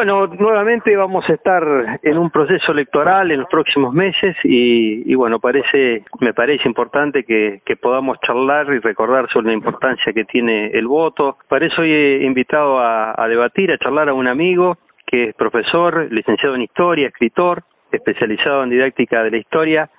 Bueno, nuevamente vamos a estar en un proceso electoral en los próximos meses y, y bueno, parece, me parece importante que, podamos charlar y recordar sobre la importancia que tiene el voto. Para eso hoy he invitado a, debatir, a charlar a un amigo que es profesor, licenciado en historia, escritor, especializado en didáctica de la historia.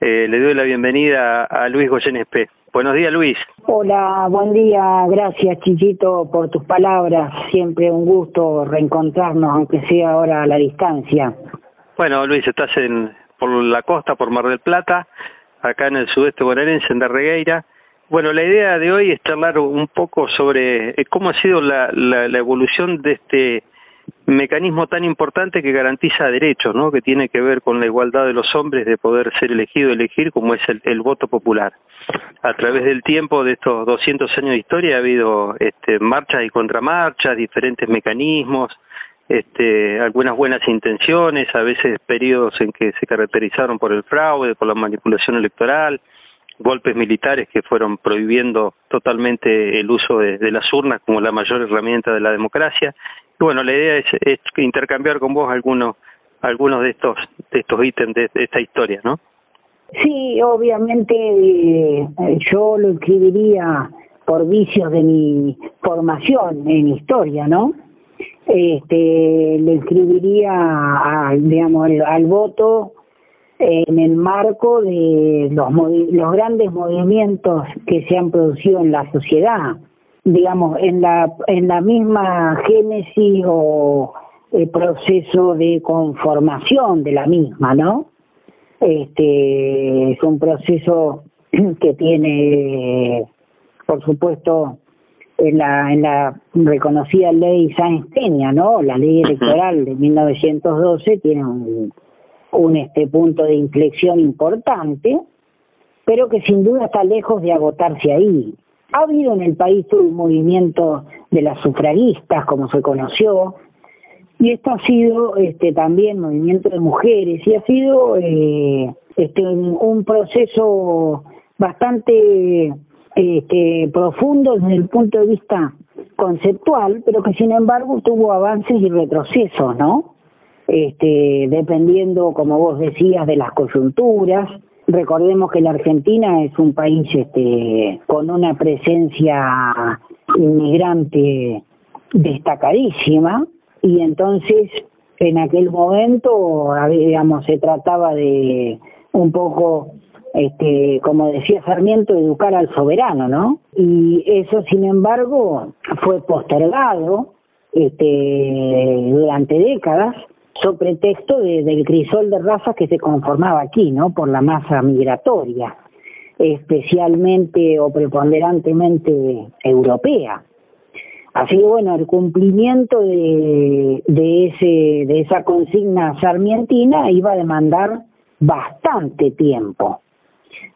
Eh, le doy la bienvenida a Luis Goyen Espé. Buenos días, Luis. Hola, buen día. Gracias, Chichito, por tus palabras. Siempre un gusto reencontrarnos, aunque sea ahora a la distancia. Bueno, Luis, estás en por la costa, por Mar del Plata, acá en el sudeste bonaerense, en Darregueira. Bueno, la idea de hoy es charlar un poco sobre eh, cómo ha sido la, la, la evolución de este mecanismo tan importante que garantiza derechos, ¿no? Que tiene que ver con la igualdad de los hombres de poder ser elegido, elegir, como es el, el voto popular. A través del tiempo de estos 200 años de historia ha habido este, marchas y contramarchas, diferentes mecanismos, este, algunas buenas intenciones, a veces periodos en que se caracterizaron por el fraude, por la manipulación electoral, golpes militares que fueron prohibiendo totalmente el uso de, las urnas como la mayor herramienta de la democracia bueno, la idea es, es intercambiar con vos algunos algunos de estos de estos ítems de, esta historia, ¿no? Sí, obviamente eh, yo lo escribiría por vicios de mi formación en historia, ¿no? Este, le escribiría a, digamos al, al voto en el marco de los los grandes movimientos que se han producido en la sociedad digamos, en la, en la misma génesis o el proceso de conformación de la misma, ¿no? Este es un proceso que tiene, por supuesto, en la, en la reconocida ley Sáenz Peña, ¿no? La ley electoral de 1912 tiene un, un este punto de inflexión importante, pero que sin duda está lejos de agotarse ahí. Ha habido en el país un movimiento de las sufragistas, como se conoció, y esto ha sido este, también movimiento de mujeres, y ha sido eh, este, un proceso bastante este, profundo desde el punto de vista conceptual, pero que sin embargo tuvo avances y retrocesos, ¿no? Este, dependiendo, como vos decías, de las coyunturas, Recordemos que la Argentina es un país este, con una presencia inmigrante destacadísima y entonces en aquel momento, digamos, se trataba de un poco, este, como decía Sarmiento, educar al soberano, ¿no? Y eso, sin embargo, fue postergado este, durante décadas so pretexto de, del crisol de razas que se conformaba aquí, ¿no? Por la masa migratoria, especialmente o preponderantemente europea. Así que bueno, el cumplimiento de, de, ese, de esa consigna sarmientina iba a demandar bastante tiempo.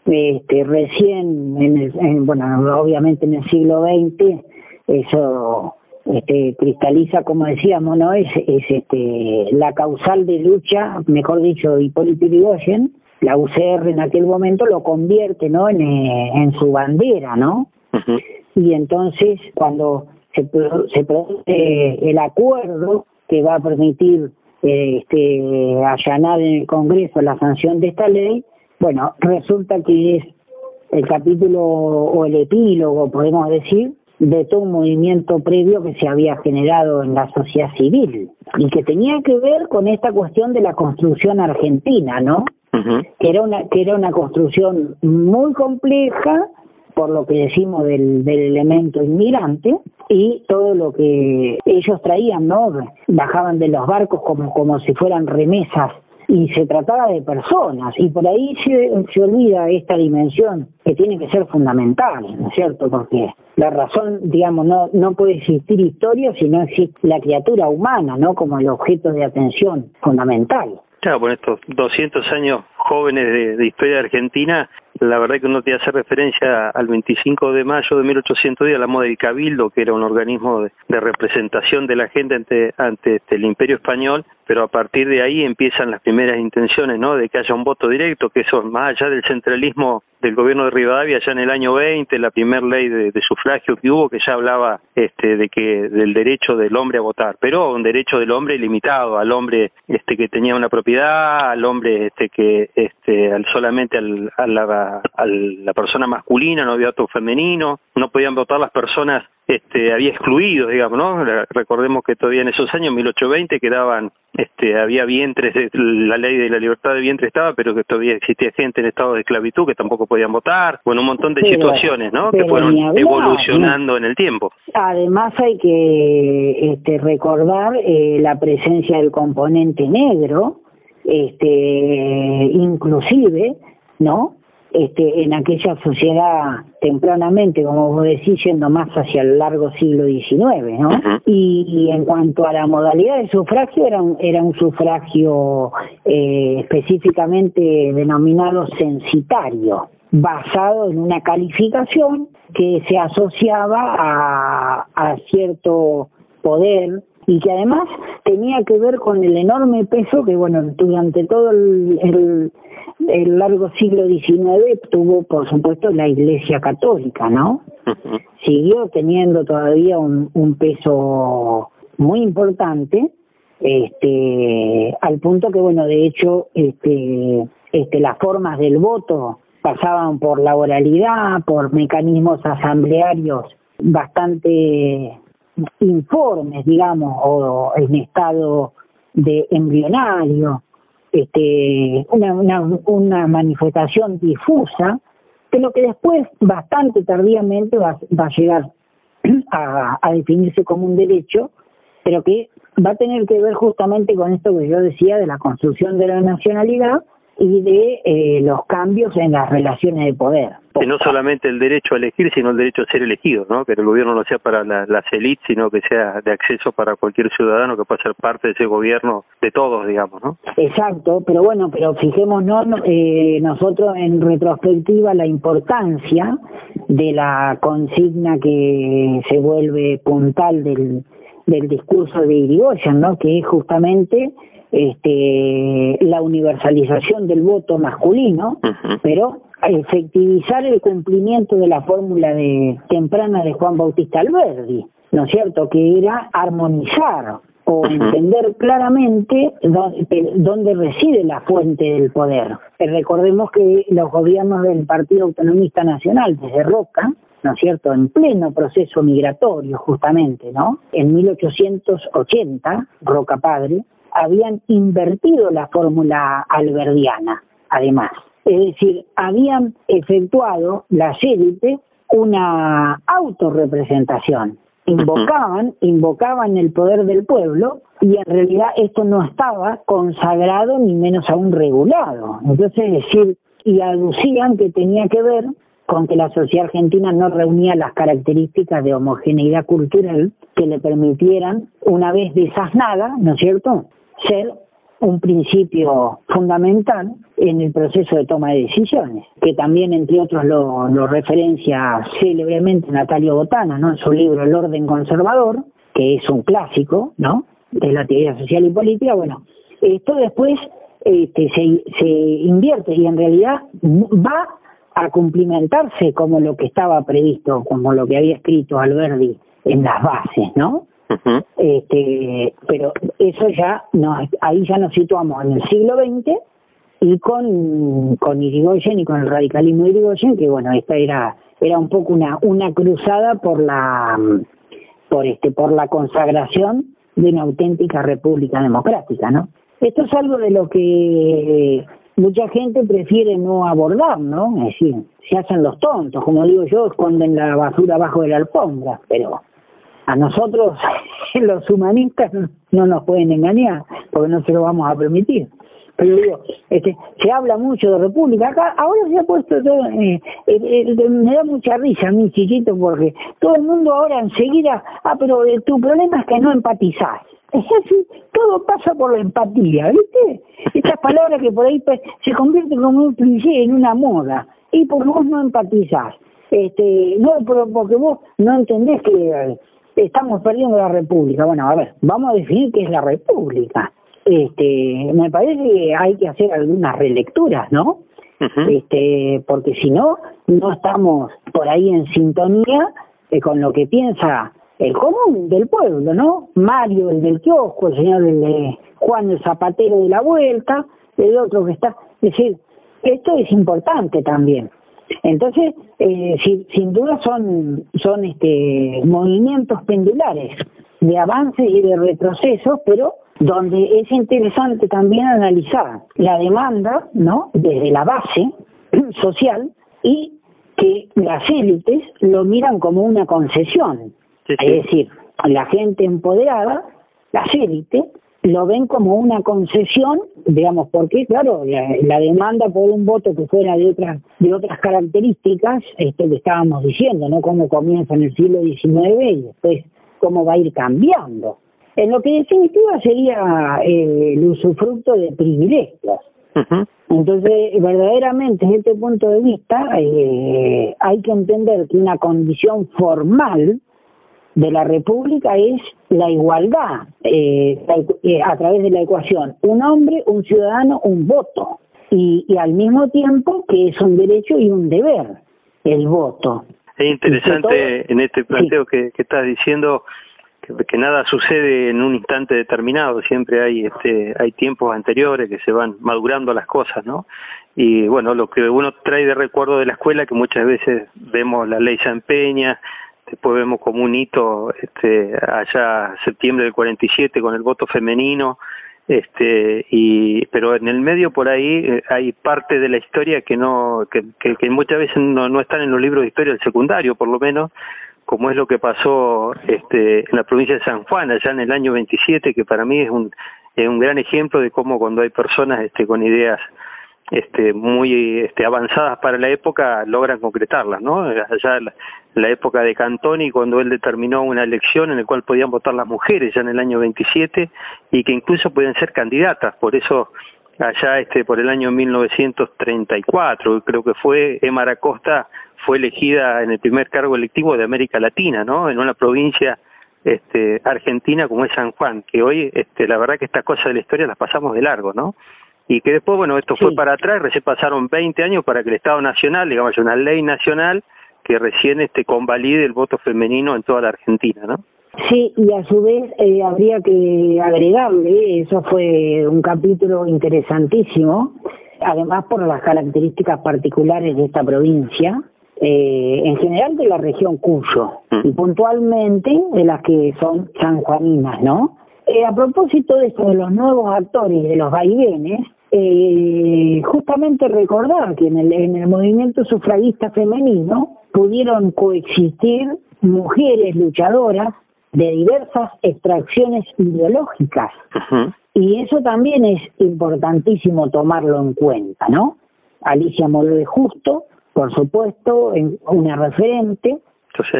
Este, recién, en el, en, bueno, obviamente en el siglo XX, eso este, cristaliza, como decíamos, ¿no? Es, es este, la causal de lucha, mejor dicho, Hipólito Yrigoyen, la UCR en aquel momento lo convierte, ¿no? En, eh, en su bandera, ¿no? Y entonces, cuando se, se produce el acuerdo que va a permitir este, allanar en el Congreso la sanción de esta ley, bueno, resulta que es el capítulo o el epílogo, podemos decir, de todo un movimiento previo que se había generado en la sociedad civil y que tenía que ver con esta cuestión de la construcción argentina, ¿no? Que era una que era una construcción muy compleja por lo que decimos del, del elemento inmigrante y todo lo que ellos traían, ¿no? Bajaban de los barcos como como si fueran remesas y se trataba de personas y por ahí se, se olvida esta dimensión que tiene que ser fundamental, ¿no es cierto? Porque la razón, digamos, no, no puede existir historia si no existe la criatura humana, ¿no? Como el objeto de atención fundamental. Claro, por estos 200 años jóvenes de, de historia Argentina, la verdad que uno te hace referencia al 25 de mayo de 1810 a la moda del Cabildo, que era un organismo de, representación de la gente ante, ante este, el Imperio Español, pero a partir de ahí empiezan las primeras intenciones, ¿no? De que haya un voto directo, que eso más allá del centralismo del gobierno de Rivadavia ya en el año 20, la primera ley de, sufragio que hubo, que ya hablaba este, de que del derecho del hombre a votar, pero un derecho del hombre limitado, al hombre este que tenía una propiedad, al hombre este que este al solamente al, la, a la persona masculina, no había voto femenino, no podían votar las personas este, había excluidos, digamos, ¿no? Recordemos que todavía en esos años, 1820, quedaban, este, había vientres, la ley de la libertad de vientre estaba, pero que todavía existía gente en estado de esclavitud que tampoco podían votar, bueno, un montón de situaciones, ¿no? Que fueron evolucionando en el tiempo. Además hay que este, recordar eh, la presencia del componente negro, este, inclusive, ¿no? Este, en aquella sociedad tempranamente, como vos decís, yendo más hacia el largo siglo XIX, ¿no? y, en cuanto a la modalidad de sufragio, era un, era un sufragio eh, específicamente denominado censitario, basado en una calificación que se asociaba a, a cierto poder y que además tenía que ver con el enorme peso que, bueno, durante todo el, el, largo siglo XIX tuvo, por supuesto, la Iglesia Católica, ¿no? Siguió teniendo todavía un, un peso muy importante, este, al punto que, bueno, de hecho, este, este, las formas del voto pasaban por la oralidad, por mecanismos asamblearios bastante informes, digamos, o en estado de embrionario, este, una, una, una manifestación difusa, lo que después, bastante tardíamente, va, va a llegar a, a definirse como un derecho, pero que va a tener que ver justamente con esto que yo decía de la construcción de la nacionalidad y de eh, los cambios en las relaciones de poder. Que no solamente el derecho a elegir, sino el derecho a ser elegido, ¿no? Que el gobierno no sea para las élites, sino que sea de acceso para cualquier ciudadano que pueda ser parte de ese gobierno de todos, digamos, ¿no? Exacto, pero bueno, pero fijémonos eh, nosotros en retrospectiva la importancia de la consigna que se vuelve puntal del, del discurso de Irigoyen, ¿no? Que es justamente este, la universalización del voto masculino, pero efectivizar el cumplimiento de la fórmula de temprana de Juan Bautista Alberdi, ¿no es cierto? Que era armonizar o entender claramente dónde, reside la fuente del poder. Eh, recordemos que los gobiernos del Partido Autonomista Nacional, desde Roca, ¿no es cierto?, en pleno proceso migratorio justamente, ¿no? En 1880, Roca Padre, habían invertido la fórmula alberdiana, además. Es decir, habían efectuado las élites una autorrepresentación. Invocaban, invocaban el poder del pueblo y en realidad esto no estaba consagrado ni menos aún regulado. Entonces, es decir, y aducían que tenía que ver con que la sociedad argentina no reunía las características de homogeneidad cultural que le permitieran, una vez desasnada, ¿no es cierto?, ser un principio fundamental en el proceso de toma de decisiones, que también, entre otros, lo, lo referencia célebremente Natalio Botana, ¿no? En su libro El orden conservador, que es un clásico, ¿no? De la teoría social y política. Bueno, esto después este, se, se invierte y en realidad va a cumplimentarse como lo que estaba previsto, como lo que había escrito Alberdi en las bases, ¿no? Este, pero eso ya, no, ahí ya nos situamos en el siglo XX y con, con Irigoyen y con el radicalismo de Irigoyen, que bueno, esta era, era un poco una, una cruzada por la, por este, por la consagración de una auténtica república democrática, ¿no? Esto es algo de lo que mucha gente prefiere no abordar, ¿no? Es decir, se hacen los tontos, como digo yo, esconden la basura abajo de la alfombra, pero a nosotros los humanistas no nos pueden engañar porque no se lo vamos a permitir. Pero digo este se habla mucho de república. Acá ahora se ha puesto todo eh, me da mucha risa a mí chiquito porque todo el mundo ahora enseguida ah pero eh, tu problema es que no empatizás es así todo pasa por la empatía viste estas palabras que por ahí se convierten como un cliché en una moda y porque vos no empatizás. Este, no, porque vos no entendés que eh, estamos perdiendo la república. Bueno, a ver, vamos a definir qué es la república. Este, me parece que hay que hacer algunas relecturas, ¿no? Este, porque si no, no estamos por ahí en sintonía eh, con lo que piensa el común del pueblo, ¿no? Mario, el del kiosco, el señor el de Juan el zapatero de la vuelta, el otro que está, es decir, esto es importante también. Entonces, eh, sin duda son, son este, movimientos pendulares de avances y de retrocesos, pero donde es interesante también analizar la demanda, ¿no? Desde la base social y que las élites lo miran como una concesión. Es decir, la gente empoderada, las élites, lo ven como una concesión, digamos, porque claro, la, demanda por un voto que fuera de otras de otras características, esto que estábamos diciendo, ¿no? Cómo comienza en el siglo XIX y después cómo va a ir cambiando. En lo que definitiva sería eh, el usufructo de privilegios. Entonces, verdaderamente, desde este punto de vista, eh, hay que entender que una condición formal de la República es la igualdad eh, eh, a través de la ecuación un hombre, un ciudadano, un voto y, y, al mismo tiempo que es un derecho y un deber el voto. Es interesante en este planteo que, que estás diciendo que, que, nada sucede en un instante determinado, siempre hay este hay tiempos anteriores que se van madurando las cosas, ¿no? Y bueno, lo que uno trae de recuerdo de la escuela que muchas veces vemos la ley San Peña, después vemos como un hito este allá septiembre del 47 con el voto femenino este y pero en el medio por ahí eh, hay parte de la historia que no que, que, muchas veces no, no están en los libros de historia del secundario por lo menos como es lo que pasó este en la provincia de San Juan allá en el año 27 que para mí es un es un gran ejemplo de cómo cuando hay personas este con ideas este, muy este, avanzadas para la época logran concretarlas, ¿no? Allá la, época de Cantoni, cuando él determinó una elección en la cual podían votar las mujeres ya en el año 27 y que incluso pueden ser candidatas, por eso allá este por el año 1934 creo que fue Emma Acosta fue elegida en el primer cargo electivo de América Latina, ¿no? En una provincia este, argentina como es San Juan, que hoy este, la verdad que estas cosas de la historia las pasamos de largo, ¿no? Y que después, bueno, esto fue para atrás, recién pasaron 20 años para que el Estado Nacional, digamos, una ley nacional que recién este convalide el voto femenino en toda la Argentina, ¿no? Sí, y a su vez eh, habría que agregarle, eso fue un capítulo interesantísimo, además por las características particulares de esta provincia, eh, en general de la región Cuyo, mm. y puntualmente de las que son sanjuaninas, ¿no? Eh, a propósito de esto de los nuevos actores, de los vaivenes, eh, justamente recordar que en el, en el movimiento sufragista femenino pudieron coexistir mujeres luchadoras de diversas extracciones ideológicas. Y eso también es importantísimo tomarlo en cuenta, ¿no? Alicia Moró de Justo, por supuesto, en una referente,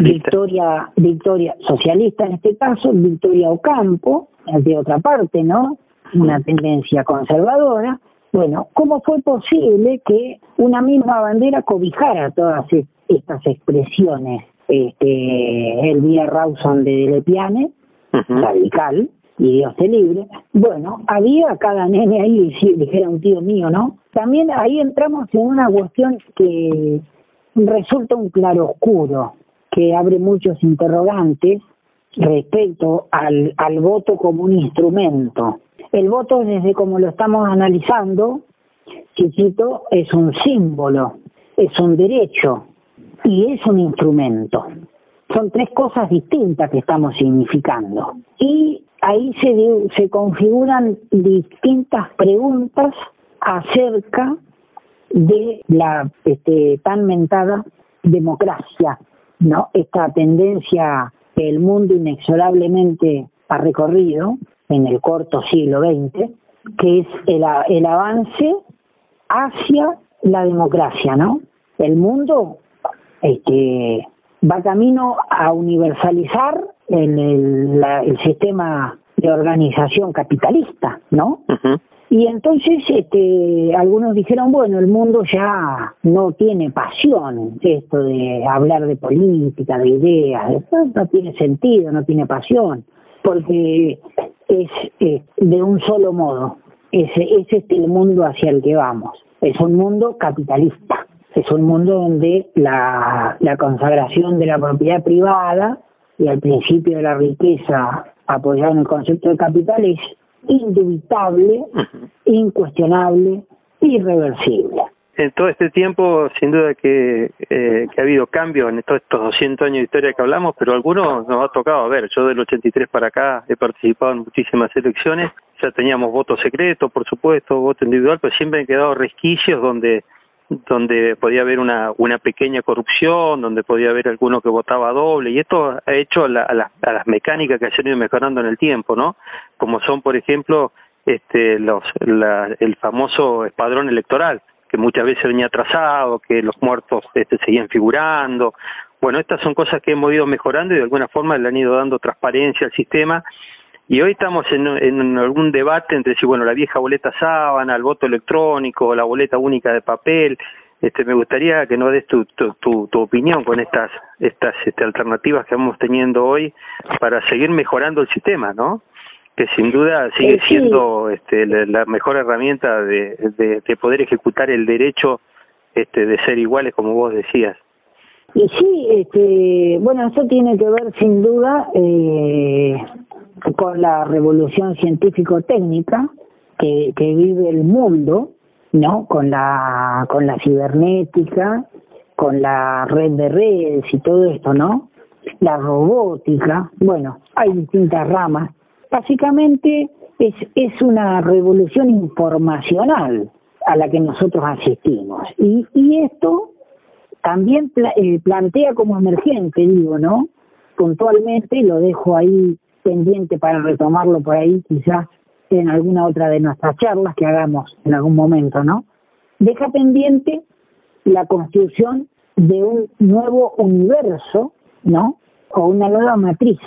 Victoria, Victoria, socialista en este caso, Victoria Ocampo, de otra parte, ¿no? Una tendencia conservadora. Bueno, ¿cómo fue posible que una misma bandera cobijara todas estas expresiones? Este, Elvira Rawson de Lepiane, radical, y Dios te libre. Bueno, había cada nene ahí, dijera un tío mío, ¿no? También ahí entramos en una cuestión que resulta un claroscuro, que abre muchos interrogantes respecto al, al voto como un instrumento. El voto, desde como lo estamos analizando, chiquito, es un símbolo, es un derecho y es un instrumento. Son tres cosas distintas que estamos significando. Y ahí se, se configuran distintas preguntas acerca de la este, tan mentada democracia, ¿no? Esta tendencia que el mundo inexorablemente ha recorrido en el corto siglo XX, que es el, el avance hacia la democracia, ¿no? El mundo este, va camino a universalizar el, el, el sistema de organización capitalista, ¿no? Y entonces este, algunos dijeron, bueno, el mundo ya no tiene pasión, esto de hablar de política, de ideas, no tiene sentido, no tiene pasión, porque es de un solo modo, es, es este el mundo hacia el que vamos, es un mundo capitalista, es un mundo donde la, la consagración de la propiedad privada y el principio de la riqueza apoyado en el concepto de capital es indubitable, incuestionable, irreversible. En todo este tiempo, sin duda que, eh, que ha habido cambios en todos estos 200 años de historia que hablamos, pero algunos nos ha tocado ver. Yo del 83 para acá he participado en muchísimas elecciones, ya teníamos voto secreto, por supuesto, voto individual, pero siempre han quedado resquicios donde donde podía haber una, una pequeña corrupción, donde podía haber alguno que votaba doble, y esto ha hecho a, la, a, a las mecánicas que se han ido mejorando en el tiempo, ¿no? Como son, por ejemplo, este, los, la, el famoso espadrón electoral, que muchas veces venía atrasado, que los muertos este, seguían figurando. Bueno, estas son cosas que hemos ido mejorando y de alguna forma le han ido dando transparencia al sistema y hoy estamos en, en algún debate entre si, bueno, la vieja boleta sábana, el voto electrónico, la boleta única de papel. Este, me gustaría que nos des tu, tu, tu, opinión con estas, estas este, alternativas que vamos teniendo hoy para seguir mejorando el sistema, ¿no? Que sin duda sigue eh, siendo este, la, mejor herramienta de, de, de poder ejecutar el derecho este, de ser iguales, como vos decías. Y sí, este, bueno, eso tiene que ver sin duda eh, con la revolución científico-técnica que, que vive el mundo, ¿no? Con la, con la cibernética, con la red de redes y todo esto, ¿no? La robótica, bueno, hay distintas ramas. Básicamente es, es una revolución informacional a la que nosotros asistimos. Y, y esto también eh, plantea como emergente, digo, ¿no? Puntualmente, lo dejo ahí pendiente para retomarlo por ahí quizás en alguna otra de nuestras charlas que hagamos en algún momento, ¿no? Deja pendiente la construcción de un nuevo universo, ¿no? O una nueva matriz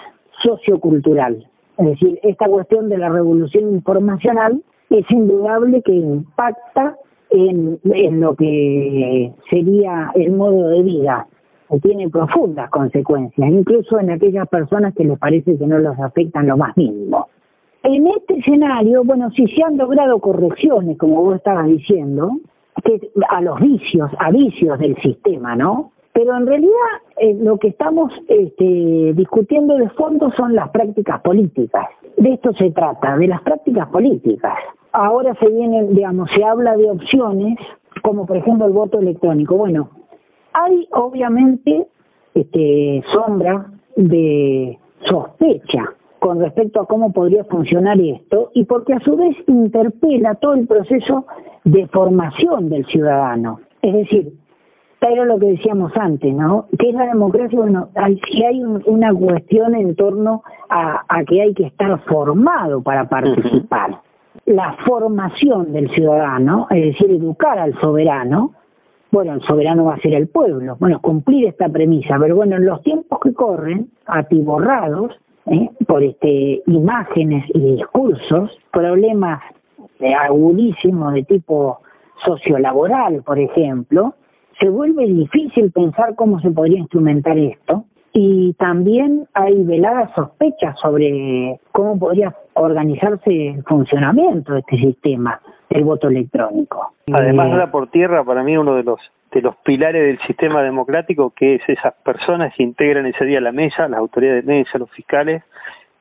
sociocultural. Es decir, esta cuestión de la revolución informacional es indudable que impacta en, en lo que sería el modo de vida tiene profundas consecuencias, incluso en aquellas personas que les parece que no los afectan lo más mínimo. En este escenario, bueno, si se han logrado correcciones, como vos estabas diciendo, que a los vicios, a vicios del sistema, ¿no? Pero en realidad eh, lo que estamos este, discutiendo de fondo son las prácticas políticas. De esto se trata, de las prácticas políticas. Ahora se viene, digamos, se habla de opciones, como por ejemplo el voto electrónico. Bueno, hay obviamente este, sombra de sospecha con respecto a cómo podría funcionar esto y porque a su vez interpela todo el proceso de formación del ciudadano. Es decir, pero lo que decíamos antes, ¿no? ¿Qué es la democracia? Bueno, hay, si hay una cuestión en torno a, a, que hay que estar formado para participar. La formación del ciudadano, es decir, educar al soberano, bueno, el soberano va a ser el pueblo. Bueno, cumplir esta premisa, pero bueno, en los tiempos que corren, atiborrados ¿eh? por este imágenes y discursos, problemas de agudísimos de tipo sociolaboral, por ejemplo, se vuelve difícil pensar cómo se podría instrumentar esto y también hay veladas sospechas sobre cómo podría organizarse el funcionamiento de este sistema el voto electrónico. Además da por tierra para mí uno de los de los pilares del sistema democrático que es esas personas que integran ese día la mesa, las autoridades de mesa, los fiscales,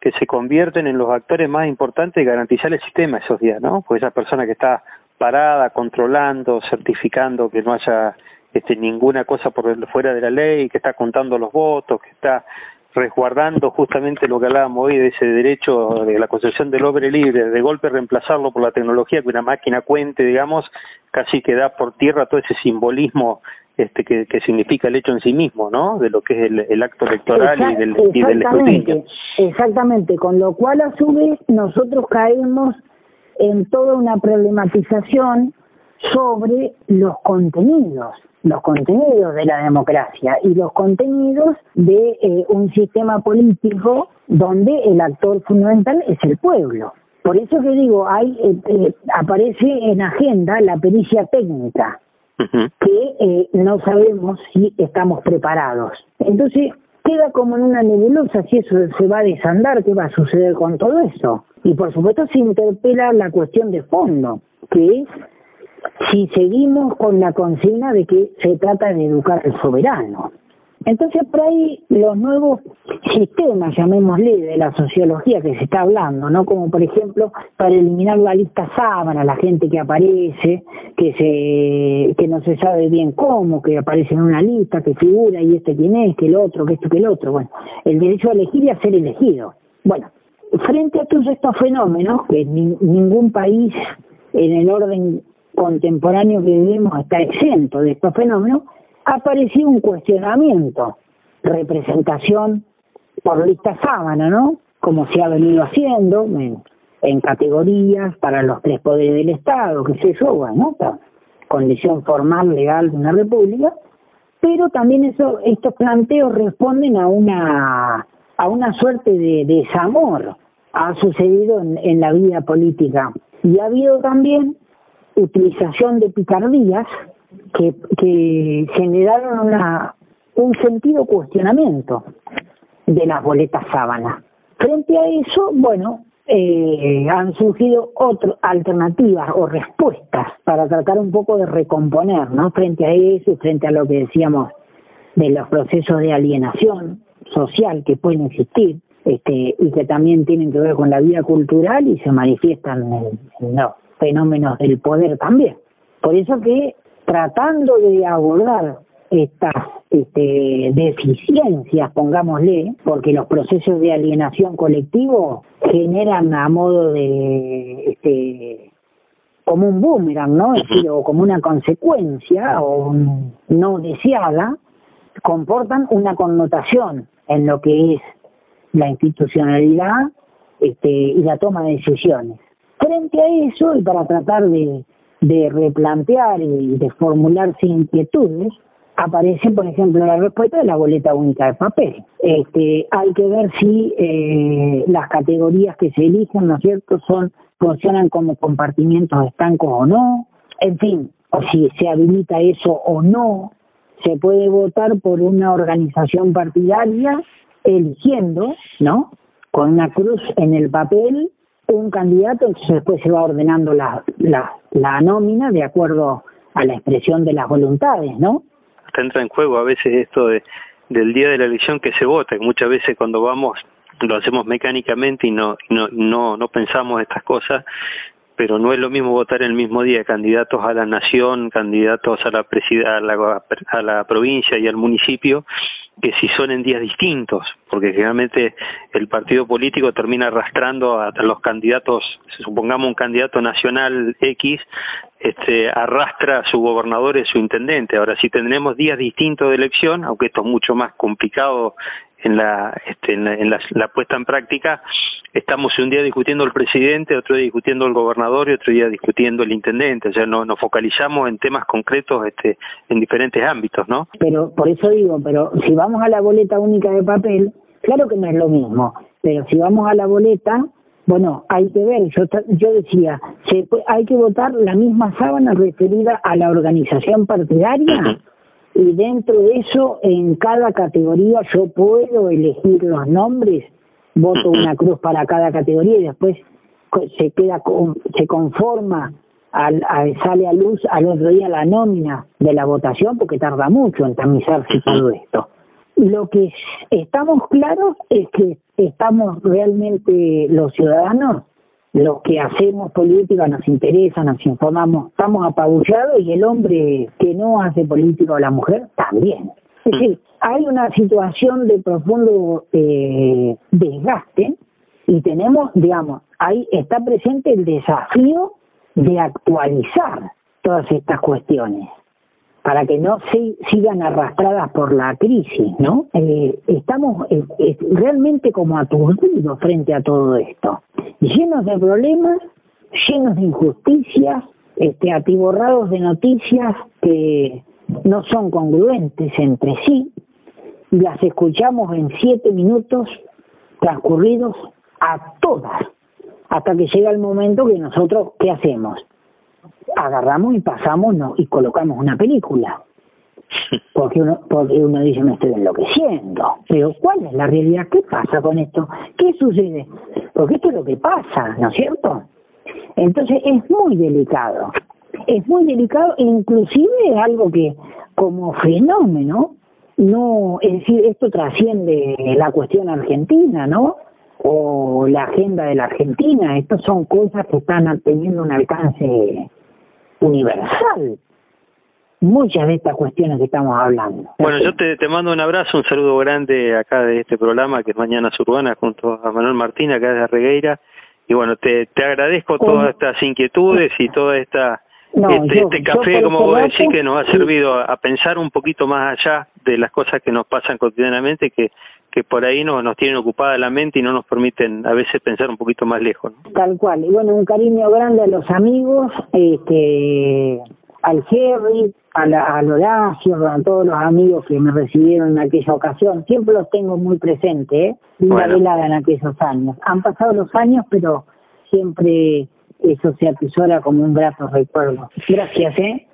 que se convierten en los actores más importantes de garantizar el sistema esos días, ¿no? Pues esa persona que está parada, controlando, certificando que no haya este, ninguna cosa por fuera de la ley, que está contando los votos, que está resguardando justamente lo que hablábamos hoy de ese derecho de la concesión del hombre libre, de golpe reemplazarlo por la tecnología que una máquina cuente, digamos, casi que da por tierra todo ese simbolismo este que, que significa el hecho en sí mismo, ¿no? De lo que es el, acto electoral y del, y del escrutinio. Exactamente, con lo cual a su vez nosotros caemos en toda una problematización sobre los contenidos los contenidos de la democracia y los contenidos de eh, un sistema político donde el actor fundamental es el pueblo. Por eso que digo, hay eh, eh, aparece en agenda la pericia técnica, que eh, no sabemos si estamos preparados. Entonces, queda como en una nebulosa si eso se va a desandar, qué va a suceder con todo eso. Y por supuesto se interpela la cuestión de fondo, que es si seguimos con la consigna de que se trata de educar al soberano. Entonces, por ahí los nuevos sistemas, llamémosle, de la sociología que se está hablando, ¿no? Como por ejemplo, para eliminar la lista sábana, la gente que aparece, que se que no se sabe bien cómo, que aparece en una lista, que figura y este quién es, que el otro, que esto, que el otro. Bueno, el derecho a elegir y a ser elegido. Bueno, frente a todos estos fenómenos, que ningún país en el orden contemporáneo que vivimos está exento de estos fenómenos, apareció un cuestionamiento, representación por lista sábana, ¿no? Como se ha venido haciendo en, categorías para los tres poderes del Estado, que se eso, bueno, condición formal legal de una república, pero también eso, estos planteos responden a una a una suerte de desamor ha sucedido en, en la vida política y ha habido también utilización de picardías que, que generaron una, un sentido cuestionamiento de las boletas sábana. Frente a eso, bueno, eh, han surgido otras alternativas o respuestas para tratar un poco de recomponer, ¿no? Frente a eso, frente a lo que decíamos de los procesos de alienación social que pueden existir este, y que también tienen que ver con la vida cultural y se manifiestan en, en fenómenos del poder también. Por eso que tratando de abordar estas este, deficiencias, pongámosle, porque los procesos de alienación colectivo generan a modo de, este, como un boomerang, ¿no? Es decir, o como una consecuencia o no deseada, comportan una connotación en lo que es la institucionalidad este, y la toma de decisiones. Frente a eso, y para tratar de replantear y de formularse inquietudes, aparece, por ejemplo, la respuesta de la boleta única de papel. Este, hay que ver si eh, las categorías que se eligen, ¿no es cierto?, son funcionan como compartimientos estancos o no, en fin, o si se habilita eso o no. Se puede votar por una organización partidaria eligiendo, ¿no?, con una cruz en el papel un candidato, entonces después se va ordenando la, la, la nómina de acuerdo a la expresión de las voluntades, ¿no? Entra en juego a veces esto de del día de la elección que se vota, que muchas veces cuando vamos lo hacemos mecánicamente y no no no no pensamos estas cosas, pero no es lo mismo votar el mismo día candidatos a la nación, candidatos a la a la, a la provincia y al municipio que si son en días distintos, porque generalmente el partido político termina arrastrando a, los candidatos, supongamos un candidato nacional X, este, arrastra a su gobernador y su intendente. Ahora, si tendremos días distintos de elección, aunque esto es mucho más complicado en la, este, en la puesta en práctica, estamos un día discutiendo el presidente, otro día discutiendo el gobernador y otro día discutiendo el intendente, o sea, no, nos focalizamos en temas concretos este, en diferentes ámbitos, ¿no? Pero por eso digo, pero si vamos a la boleta única de papel, claro que no es lo mismo, pero si vamos a la boleta, bueno, hay que ver, yo, yo decía, se, hay que votar la misma sábana referida a la organización partidaria. Y dentro de eso, en cada categoría yo puedo elegir los nombres voto una cruz para cada categoría y después se queda se conforma al, sale a luz al otro día la nómina de la votación porque tarda mucho en tamizarse todo esto. Lo que estamos claros es que estamos realmente los ciudadanos, los que hacemos política nos interesa, nos informamos, estamos apabullados y el hombre que no hace política o la mujer también. Es decir, hay una situación de profundo eh, desgaste y tenemos, digamos, ahí está presente el desafío de actualizar todas estas cuestiones para que no se, sigan arrastradas por la crisis, ¿no? Eh, estamos eh, realmente como aturdidos frente a todo esto, llenos de problemas, llenos de injusticias, este, atiborrados de noticias que no son congruentes entre sí, las escuchamos en siete minutos transcurridos a todas, hasta que llega el momento que nosotros, ¿qué hacemos? Agarramos y pasamos no, y colocamos una película. Porque uno, porque uno dice, me estoy enloqueciendo. Pero ¿cuál es la realidad? ¿Qué pasa con esto? ¿Qué sucede? Porque esto es lo que pasa, ¿no es cierto? Entonces es muy delicado. Es muy delicado, inclusive es algo que como fenómeno, no, es decir, esto trasciende la cuestión argentina, ¿no? O la agenda de la Argentina, estas son cosas que están teniendo un alcance universal. Muchas de estas cuestiones que estamos hablando. Bueno, yo te, te mando un abrazo, un saludo grande acá de este programa que es Mañana Urbana junto a Manuel Martín acá de Regueira. Y bueno, te, te agradezco todas estas inquietudes y toda esta este, este café, como vos decís, que nos ha servido a, pensar un poquito más allá de las cosas que nos pasan cotidianamente, que, que por ahí nos, nos tienen ocupada la mente y no nos permiten a veces pensar un poquito más lejos. Tal cual. Y bueno, un cariño grande a los amigos, este, al Jerry, a, la, a Horacio, a todos los amigos que me recibieron en aquella ocasión. Siempre los tengo muy presentes, ¿eh? Una velada en aquellos años. Han pasado los años, pero siempre eso se atesora como un grato recuerdo. Gracias, ¿eh?